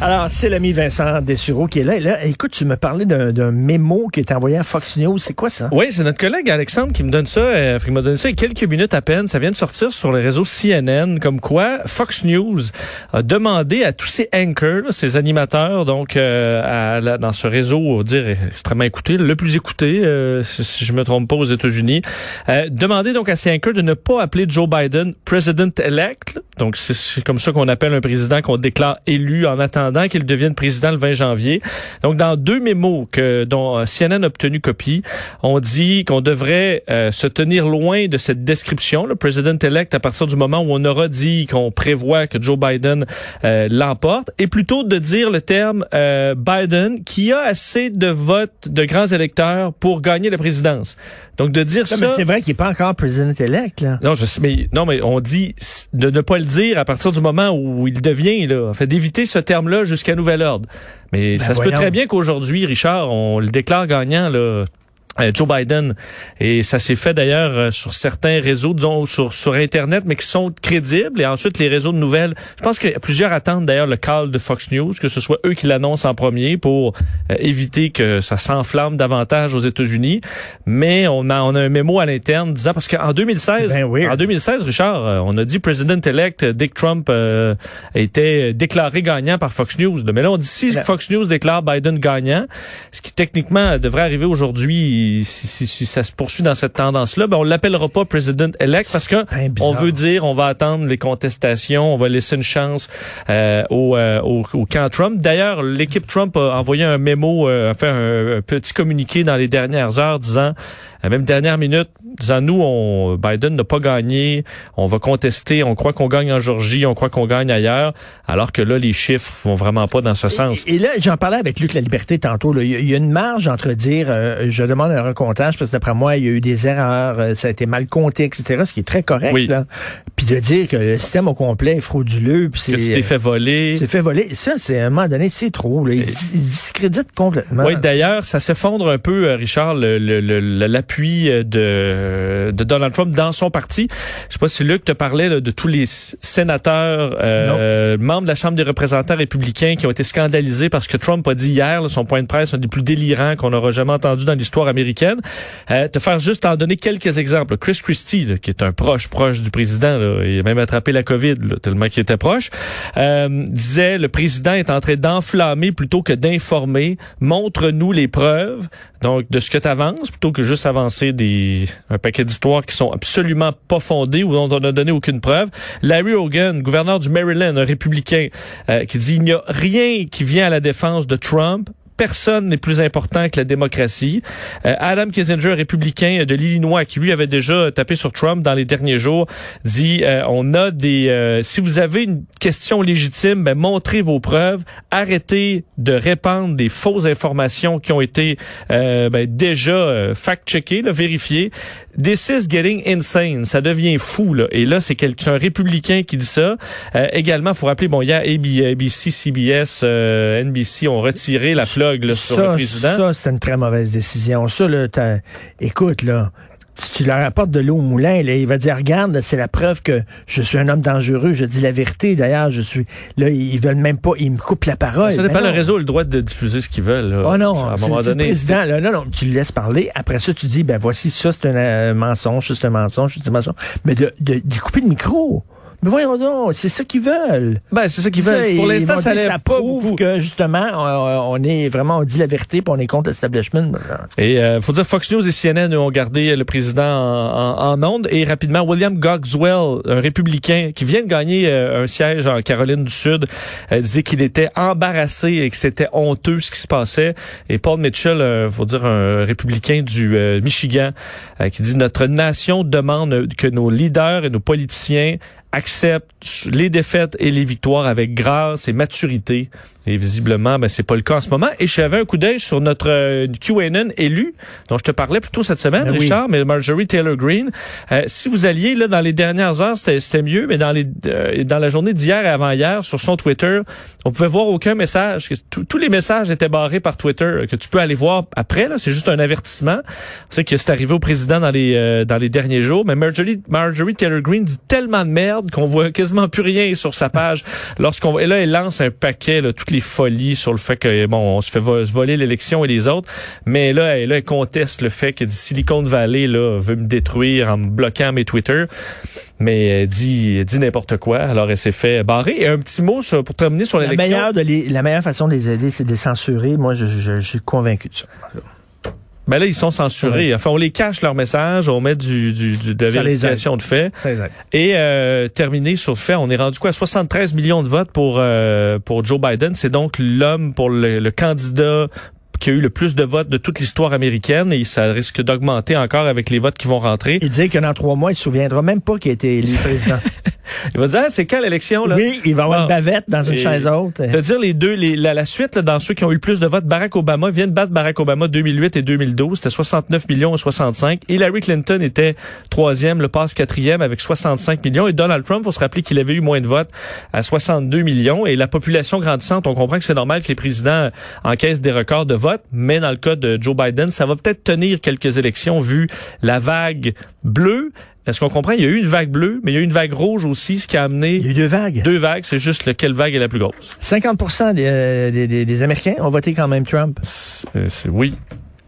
Alors, c'est l'ami Vincent Dessureau qui est là. Et là, écoute, tu me parlais d'un mémo qui est envoyé à Fox News. C'est quoi ça? Oui, c'est notre collègue Alexandre qui me donne ça. Euh, donné ça il quelques minutes à peine. Ça vient de sortir sur le réseau CNN, comme quoi Fox News a demandé à tous ces anchors, là, ces animateurs, donc euh, dans ce réseau, on dire extrêmement écouté, le plus écouté, euh, si, je me trompe pas, aux États-Unis, demander donc à ces anchors de ne pas appeler Joe Biden President-elect. là. Donc c'est- c'est comme ça qu'on appelle un président qu'on déclare élu en attendant qu'il devienne président le 20 janvier. Donc dans deux mémos que dont euh, CNN a obtenu copie, on dit qu'on devrait euh, se tenir loin de cette description, le president-elect, à partir du moment où on aura dit qu'on prévoit que Joe Biden euh, l'emporte, et plutôt de dire le terme euh, Biden qui a assez de votes de grands électeurs pour gagner la présidence. Donc de dire Non, mais ça... c'est vrai qu'il n'est pas encore président-élect, là. Non, je sais, mais non, mais on dit de ne pas le dire à partir du moment où il devient là, en fait d'éviter ce terme-là jusqu'à nouvel ordre. Mais Ben ça se peut très bien qu'aujourd'hui, Richard, on le déclare gagnant là. Euh, Joe Biden et ça s'est fait d'ailleurs euh, sur certains réseaux disons sur sur internet mais qui sont crédibles et ensuite les réseaux de nouvelles je pense que plusieurs attendent d'ailleurs le call de Fox News que ce soit eux qui l'annoncent en premier pour euh, éviter que ça s'enflamme davantage aux États-Unis mais on a on a un mémo à l'interne disant parce qu'en 2016 C'est bien weird. en 2016, Richard, on a dit President-elect Dick Trump euh, était déclaré gagnant par Fox News. Mais là, on dit si Fox News déclare Biden gagnant, ce qui techniquement devrait arriver aujourd'hui si, si- si ça se poursuit dans cette tendance-là, ben on l'appellera pas President-elect parce que on veut dire on va attendre les contestations, on va laisser une chance euh, au, euh, au, au camp Trump. D'ailleurs, l'équipe Trump a envoyé un mémo, euh, a fait un, un petit communiqué dans les dernières heures disant, à même dernière minute, disant nous, on, Biden n'a pas gagné, on va contester, on croit qu'on gagne en Georgie, on croit qu'on gagne ailleurs, alors que là, les chiffres vont vraiment pas dans ce sens. Et, et là, j'en parlais avec Luc La Liberté tantôt. là. Il y, a- une marge entre dire euh, je demande un recomptage parce que d'après moi, il y a eu des erreurs, euh, ça a été mal compté, etc., ce qui est très correct. Oui. Là. Puis de dire que le système au complet est frauduleux, puis c'est... Que tu t'es fait voler. C'est fait voler. Ça, c'est à un moment donné, c'est trop. Là. Il, il discrédite complètement. Oui, d'ailleurs, ça s'effondre un peu, euh, Richard, le- le- le- le- l'appui euh, de, de Donald Trump dans son parti. Je sais pas si Luc te parlait là, de tous les sénateurs, euh, membres de la Chambre des représentants républicains qui ont été scandalisés parce que Trump a dit hier, là, son point de presse, un des plus délirants qu'on aura jamais entendu dans l'histoire américaine. Euh, te faire juste en donner quelques exemples. Chris Christie, là, qui est un proche, proche du président, là, il a même attrapé la COVID, là, tellement qu'il était proche, euh, disait, le président est en train d'enflammer plutôt que d'informer. Montre-nous les preuves donc de ce que tu avances plutôt que juste avancer des un paquet d'histoires qui sont absolument pas fondées ou dont on n'a donné aucune preuve. Larry Hogan, gouverneur du Maryland, un républicain, euh, qui dit il n'y a rien qui vient à la défense de Trump. Personne n'est plus important que la démocratie. Euh, Adam Kissinger, républicain de l'Illinois, qui lui avait déjà tapé sur Trump dans les derniers jours, dit euh, on a des. euh, si vous avez une question légitime, ben, montrez vos preuves. Arrêtez de répandre des fausses informations qui ont été euh, ben, déjà fact-checkées, vérifiées. This is getting insane. Ça devient fou. Là. Et là, c'est quelqu'un un républicain qui dit ça. Euh, également, faut rappeler, bon, hier, AB, ABC, CBS, euh, NBC ont retiré la plug là, sur le président. ça c'était une très mauvaise décision. Ça, là, t'as- écoute, là, si tu leur apportes de l'eau au moulin, là, il va dire, regarde, c'est la preuve que je suis un homme dangereux, je dis la vérité. D'ailleurs, je suis, là, ils veulent même pas, ils me coupent la parole. Ça dépend, le réseau a le droit de diffuser ce qu'ils veulent. Là. Oh non, à un moment c'est le donné. président, là, non, non, tu le laisses parler. Après ça, tu dis, ben voici, ça, c'est un euh, mensonge, c'est un mensonge, c'est un mensonge. Mais de, de, d'y couper le micro. Mais voyons donc, c'est ça qu'ils veulent. Ben, c'est ça qu'ils veulent. Ça, Pour l'instant, ça dit, lève pas prouve beaucoup. que justement, on, on est vraiment, on dit la vérité, puis on est contre l'establishment. Et euh, faut dire Fox News et CNN ont gardé le président en, en, en onde et rapidement William Cogswell, un républicain qui vient de gagner euh, un siège en Caroline du Sud, euh, disait qu'il était embarrassé et que c'était honteux ce qui se passait. Et Paul Mitchell, euh, faut dire un républicain du euh, Michigan, qui dit notre nation demande que nos leaders et nos politiciens acceptent les défaites et les victoires avec grâce et maturité. Et visiblement, ben, c'est pas le cas en ce moment. Et j'avais un coup d'œil sur notre euh, QAnon élu, dont je te parlais plus tôt cette semaine, Ben oui. Richard, mais Marjorie Taylor Greene. Euh, si vous alliez là dans les dernières heures, c'était c'était mieux, mais dans les euh, dans la journée d'hier et avant-hier, sur son Twitter, on pouvait voir aucun message. tous- les messages étaient barrés par Twitter, euh, que tu peux aller voir après. Là, c'est juste un avertissement. C'est que c'est arrivé au président dans les euh, dans les derniers jours. Mais Marjorie Marjorie Taylor Greene dit tellement de merde qu'on voit quasiment plus rien sur sa page. Lorsqu'on et là, elle lance un paquet là, toutes les folies sur le fait que bon, on se fait voler l'élection et les autres. Mais là, elle, là, elle conteste le fait que Silicon Valley là veut me détruire en me bloquant mes Twitter. Mais elle dit, elle dit n'importe quoi. Alors elle s'est fait barrer. Et un petit mot sur- pour terminer sur La l'élection. meilleure, de les, la meilleure façon de les aider, c'est de les censurer. Moi, je, je- je suis convaincu de ça. Ben là, ils sont censurés. Enfin, on les cache leurs messages, on met du, du, du- de Ça vérification de fait. Et euh, terminé sur le fait, on est rendu quoi? 73 millions de votes pour euh, pour Joe Biden. C'est donc l'homme pour le, le candidat qui a eu le plus de votes de toute l'histoire américaine et ça risque d'augmenter encore avec les votes qui vont rentrer. Il dit que dans trois mois, il se souviendra même pas qu'il a été élu président. Il va dire, Ah, c'est quand l'élection là? Oui, il va avoir Bon. une bavette dans une chaise haute. De dire les deux, les, la, la suite là, dans ceux qui ont eu le plus de votes, Barack Obama vient de battre Barack Obama 2008 et 2012, c'était 69 millions et 65. Hillary Clinton était troisième, le passe quatrième avec 65 millions. Et Donald Trump, faut se rappeler qu'il avait eu moins de votes à 62 millions. Et la population grandissante, on comprend que c'est normal que les présidents encaissent des records de votes, mais dans le cas de Joe Biden, ça va peut-être tenir quelques élections vu la vague bleue. Est-ce qu'on comprend? Il y a eu une vague bleue, mais il y a eu une vague rouge aussi, ce qui a Il y amené a eu deux vagues. deux vagues. C'est juste lequel vague est la plus grosse? 50 des, euh, des, des- des Américains ont voté quand même Trump. Euh, c'est- oui.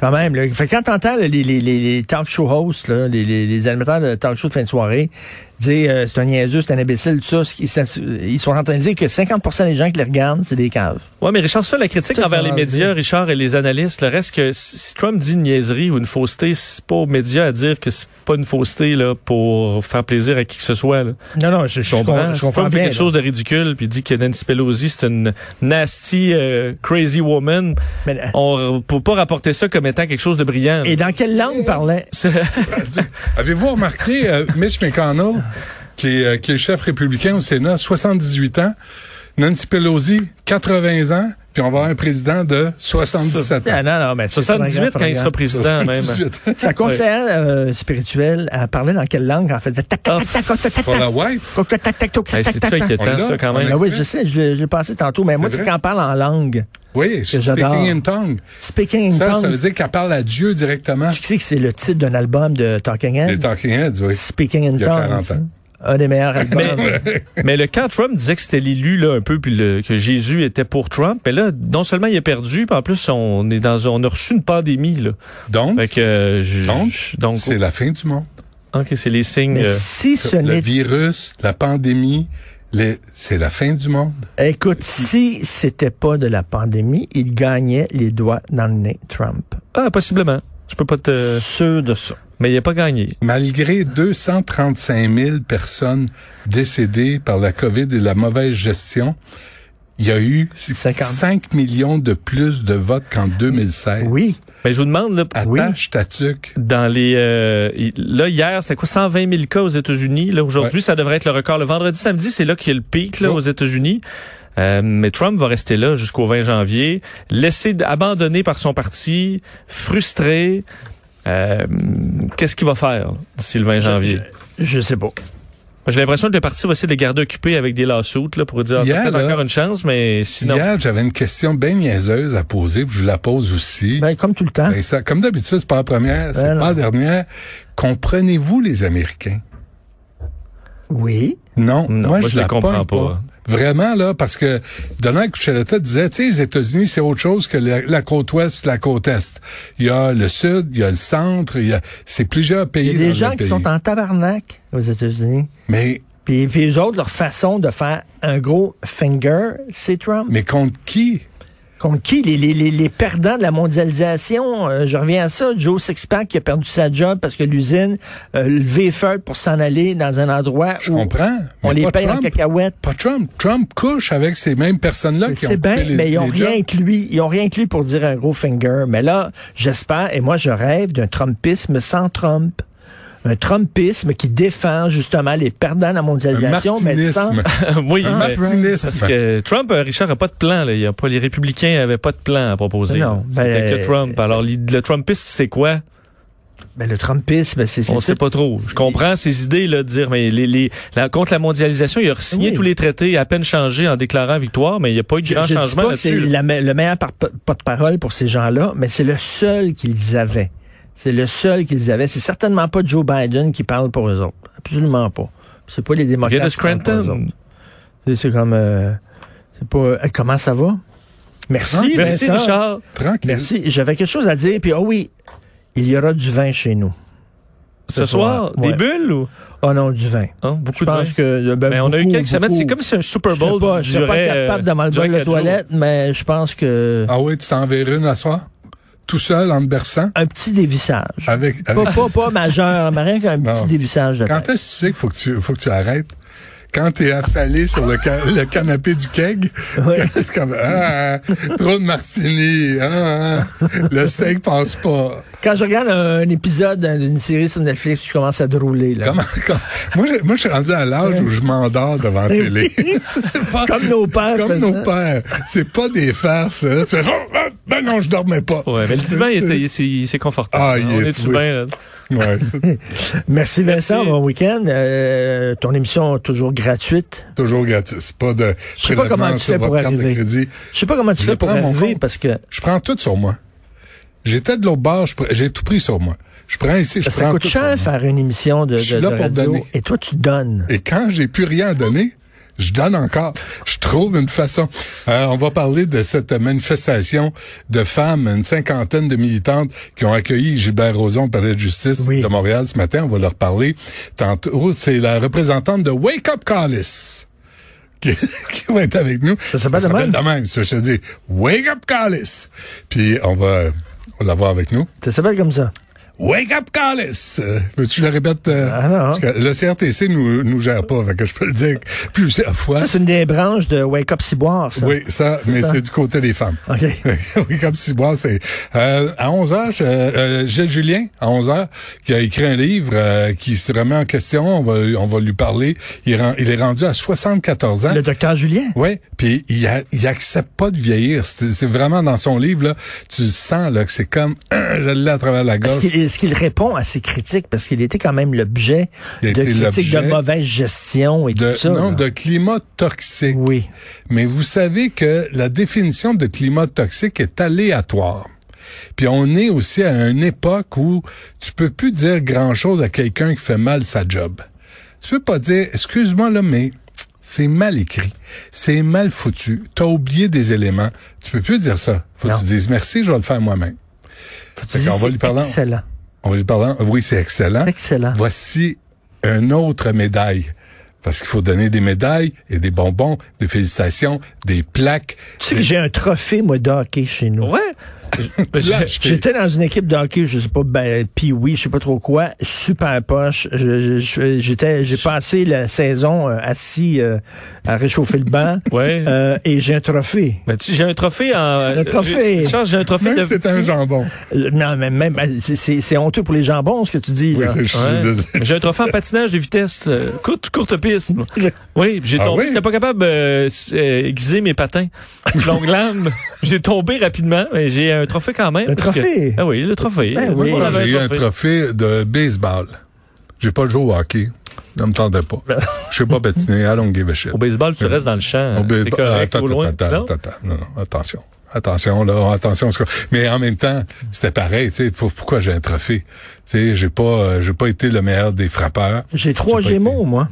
Quand même. Là. Fait que quand t'entends les, les, les, les talk show hosts, là, les, les, les animateurs de talk show de fin de soirée, dire euh, c'est un niaiseux, c'est un imbécile, tout ça, ils sont en train de dire que 50% des gens qui les regardent, c'est des caves. Ouais, mais Richard, ça, la critique envers les médias. Richard, et les analystes, le reste que si Trump dit une niaiserie ou une fausseté, c'est pas aux médias à dire que c'est pas une fausseté là pour faire plaisir à qui que ce soit. Là. Non, non, je, je, Je comprends? je Si comprends Trump fait quelque là. chose de ridicule puis dit que Nancy Pelosi c'est une nasty euh, crazy woman, Mais, euh, on peut pas rapporter ça comme étant quelque chose de brillant. et dans quelle langue parlait? Avez-vous remarqué euh, Mitch McConnell, qui est, euh, qui est le chef républicain au Sénat, 78 ans, Nancy Pelosi, 80 ans, puis on va avoir un président de 77 ans. Ah, non, non, mais c'est 78 quand il sera président même. 78. Sa conseillère euh, spirituelle, elle parlait dans quelle langue, en fait? Tac, tac, tac, tac, tac, tac, Pour la wife. tac, tac, tac, tac, tac, Hey, tac, C'est tac, ça tac. inquiétant, ça, quand même? Ah oui, je sais, l'ai passé tantôt, mais moi, C'est quand on parle en langue. Oui, speaking in tongue. Speaking in Ça, ça tongues. veut dire qu'elle parle à Dieu directement. Tu sais que c'est le titre d'un album de Talking Heads? Talking Heads, oui. Speaking in Il y a tongues. 40 ans. Un des meilleurs albums. Mais le quand Trump disait que c'était l'élu là un peu puis le- que Jésus était pour Trump, mais là non seulement il a perdu, puis en plus on est dans on a reçu une pandémie là. Donc, Fait que euh, je- Donc, je- donc c'est la fin du monde. OK, c'est les signes Mais euh, si ce Le n'est... virus, la pandémie, les- c'est la fin du monde. Écoute, si c'était pas de la pandémie, il gagnait les doigts dans le nez, Trump. ah possiblement. Je peux pas te Sûr de ça. Mais il a pas gagné. Malgré 235 000 personnes décédées par la COVID et la mauvaise gestion, il y a eu 50. 5 millions de plus de votes qu'en 2016. Oui. Mais je vous demande là Oui. Attache ta tuque. dans les euh, là hier c'était quoi 120 000 cas aux États-Unis? Là aujourd'hui ça devrait être le record le vendredi samedi c'est là qu'il y a le pic là Oh. aux États-Unis Euh, mais Trump va rester là jusqu'au 20 janvier laissé abandonné par son parti frustré Euh, qu'est-ce qu'il va faire d'ici le 20 janvier? Je sais pas. J'ai l'impression que le parti va essayer de les garder occupés avec des lawsuits là, pour dire ah, peut-être encore une chance, mais sinon. Hier, j'avais une question bien niaiseuse à poser, puis je vous la pose aussi. Ben, comme tout le temps. Ben, ça, comme d'habitude, c'est pas la première, c'est Ben pas la dernière. Comprenez-vous les Américains? Oui. Non, Non, moi, moi, je, les la comprends pas. Vraiment, là, parce que Donald Cucheletta disait, tu sais, les États-Unis, c'est autre chose que la, la côte ouest et la côte est. Il y a le sud, il y a le centre, il y a, c'est plusieurs pays Il y a des gens qui pays. sont en tabarnak aux États-Unis. Mais, Puis, puis eux autres, leur façon de faire un gros finger, c'est Trump. mais contre qui? Contre qui? Les, les, les, les perdants de la mondialisation. Euh, je reviens à ça. Joe Sixpack qui a perdu sa job parce que l'usine euh, levé feu pour s'en aller dans un endroit Je où comprends. on les paye en Trump. cacahuètes. Pas Trump. Trump couche avec ces mêmes personnes-là qui ont coupé bien, les, mais ils ont rien jobs. que lui. Ils ont rien que lui pour dire un gros finger. Mais là, j'espère, et moi je rêve d'un Trumpisme sans Trump. Un Trumpisme qui défend justement les perdants de la mondialisation, mais sans... oui, mais- parce que Trump, euh, Richard, n'a pas de plan. Là. Il a pas, les républicains n'avaient pas de plan à proposer. Non, là. C'était ben, que Trump. Alors, li- le Trumpisme, c'est quoi? Ben, le Trumpisme, c'est... c'est On sait pas trop. Je comprends ces idées là, de dire, mais les, les, la- contre la mondialisation, il a signé Oui. tous les traités, à peine changé en déclarant victoire, mais il n'y a pas eu de grand je changement c'est là-dessus. me- le meilleur par- porte-parole pour ces gens-là, mais c'est le seul qu'ils avaient. C'est le seul qu'ils avaient. C'est certainement pas Joe Biden qui parle pour eux autres. Absolument pas. C'est pas les Il démocrates. vient de qui parlent pour eux Scranton. C'est- C'est comme... euh, c'est pas... euh, comment ça va? Merci, Merci, Vincent. Richard. Tranquille. Merci. J'avais quelque chose à dire. Puis, oh oui, il y aura du vin chez nous. Ce soir, Ouais. des bulles ou? Oh non, du vin. Hein, Je beaucoup de vin. pense que... ben, Mais on a eu beaucoup, quelques semaines. C'est comme si un Super Bowl pas, je serais pas durait, capable de euh, m'enlever la jours. toilette, mais je pense que... Ah oui, tu t'enverrais une à soir? Tout seul, en te berçant? Un petit dévissage. Avec, Pas, avec... pas, pas majeur, mais rien qu'un petit dévissage de Quand est-ce que tu sais qu'il faut que tu, faut que tu arrêtes? Quand t'es affalé sur le, ca- le canapé du keg, c'est comme, ah, trop de martini, ah, ah, le steak passe pas. Quand je regarde un, un épisode d'une série sur Netflix, je commence à drôler. Là. Comment, comme- moi, je, moi, je suis rendu à l'âge où je m'endors devant la Eh télé. Pas- Comme nos pères Comme nos pères. C'est pas des farces. Là. Tu fais, oh, ah, ben non, je dormais pas. Ouais, mais le divan, il était- il- c'est il- c'est confortable. Ah, il On est- est-tu oui. bien? Ouais, c'est Merci Vincent, Merci. bon week-end. Euh, ton émission est toujours gratuite. toujours gratis. Pas de Je sais pas comment tu fais pour votre carte de arriver. crédit. Je sais pas comment tu Je fais pour arriver compte. parce que Je prends tout sur moi. J'étais de l'autre bord, j'ai tout pris sur moi. Je prends ici, je ça prends coûte tout sur cher moi. faire une émission de, Je suis de- là de pour radio. donner. Et toi, tu donnes. Et quand j'ai plus rien à donner, je donne encore. Je trouve une façon. Euh, on va parler de cette manifestation de femmes, une cinquantaine de militantes qui ont accueilli Gilbert Rozon au palais de justice Oui. de Montréal ce matin. On va leur parler. Tantôt, c'est la représentante de Wake Up Callis. Qui, qui va être avec nous. Ça s'appelle de même? de même. Ça, je te dis, Wake Up Callis. Puis on va, on va l'avoir avec nous. Ça s'appelle comme ça. Wake up, Callis! Veux-tu le répète? euh, Ah non. parce que le CRTC nous, nous gère pas, fait que je peux le dire plusieurs fois. Ça, c'est une des branches de Wake Up Ciboire, ça. Oui, ça, mais c'est du côté des femmes. OK. comme si moi, c'est euh, à 11 heures, je- euh, Gilles Julien à 11 heures qui a écrit un livre euh, qui se remet en question, on va on va lui parler, il est, ren- il est rendu à 74 ans. Le docteur Julien? Oui, puis il, a, il accepte pas de vieillir. C'est vraiment dans son livre là, tu sens là que c'est comme je l'ai à travers la gorge. Est-ce qu'il répond à ces critiques? Parce qu'il était quand même l'objet de critiques de mauvaise gestion et de, tout ça. non, là. de climat toxique. Oui. Mais vous savez que la définition de climat toxique est aléatoire. Puis on est aussi à une époque où tu peux plus dire grand-chose à quelqu'un qui fait mal sa job. Tu peux pas dire, excuse-moi là, mais c'est mal écrit, c'est mal foutu, t'as oublié des éléments. Tu peux plus dire ça. Faut Non. que tu dises merci, je vais le faire moi-même. Faut Fait dire, qu'on va c'est lui parler. Excellent. On va lui parler. Oui, c'est excellent. Excellent. Voici une autre médaille. Parce qu'il faut donner des médailles et des bonbons, des félicitations, des plaques. Tu sais que j'ai un trophée, moi, de hockey chez nous. Ouais. J'étais dans une équipe de hockey, je sais pas, ben, puis oui, je sais pas trop quoi, super poche. J'étais, j'ai passé la saison euh, assis euh, à réchauffer le banc. Ouais. Euh, et j'ai un trophée. Ben, tu- j'ai un trophée en. Un trophée. Richard, j'ai un trophée Même de. c'est un jambon. Euh, non, mais même, ben, c'est- c'est c'est honteux pour les jambons, ce que tu dis. Oui, Ouais. J'ai un trophée en patinage de vitesse, euh, courte, courte piste. Oui, j'ai Ah tombé. oui? J'étais pas capable euh, s- euh, aiguiser mes patins. Longue lame. J'ai tombé rapidement, mais j'ai un trophée quand même. Le que- trophée? Ah oui, le trophée. Ben oui. j'ai eu un trophée de baseball. J'ai pas joué au hockey. Ça me tentait pas. Je sais pas patiner. I don't give a shit. Au baseball, tu restes dans le champ. Au baseball- correct, attends, attends, Non? attends, attends. Non, non, attention. Attention, là, attention. Mais en même temps, c'était pareil, tu sais, pour- pourquoi j'ai un trophée? Tu sais, j'ai pas, euh, j'ai pas été le meilleur des frappeurs. J'ai trois gémeaux, moi.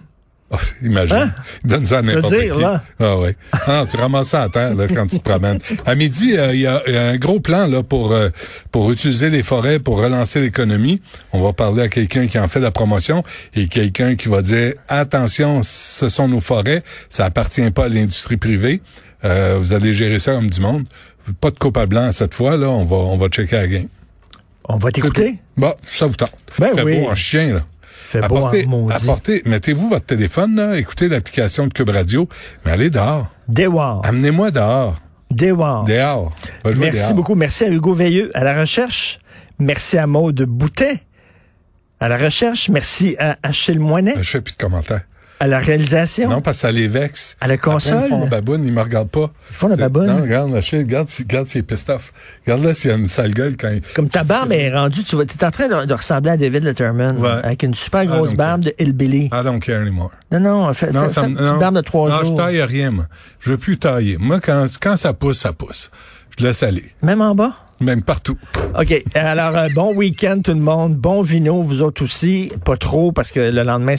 Oh, imagine. Hein? Donne ça à n'importe qui. là? Ah ouais. Ah, tu ramasses ça à terre là, quand tu te promènes. À midi, euh, il y, a il y a un gros plan là pour euh, pour utiliser les forêts pour relancer l'économie. On va parler à quelqu'un qui en fait la promotion et quelqu'un qui va dire attention, ce sont nos forêts, ça appartient pas à l'industrie privée. Euh, vous allez gérer ça comme du monde. Pas de copain blanc cette fois là. On va on va checker la game. On va t'écouter? Bon, ça vous tente. Ben Fait oui. beau en chien là. Fait beau Apportez, en maudit. apportez, mettez-vous votre téléphone, là, écoutez l'application de Cube Radio, mais allez dehors. Dewar. Amenez-moi dehors. Dehors. Jouer Merci dehors. beaucoup. Merci à Hugo Veilleux à la recherche. Merci à Maude Boutet. À la recherche, merci à Achille Moinet. Je fais plus de commentaires. À la réalisation? Non, parce que ça les vexe. À la console. Après, ils font baboune, ils me regardent pas. Ils font la baboune? Non, regarde, regarde, si- regarde s'il est. Regarde là s'il y a une sale gueule quand il... Comme ta barbe est rendue, tu vas, t'es en train de, de ressembler à David Letterman. Ouais. Avec une super grosse barbe de Hillbilly. I don't care anymore. Non, non, fais, Non, ça me- une petite non. barbe de trois non, jours. je taille rien, moi. Je veux plus tailler. Moi, quand, quand ça pousse, ça pousse. Je laisse aller. Même en bas? Même partout. OK. Alors, euh, bon week-end tout le monde. Bon vino, vous autres aussi. Pas trop, parce que le lendemain,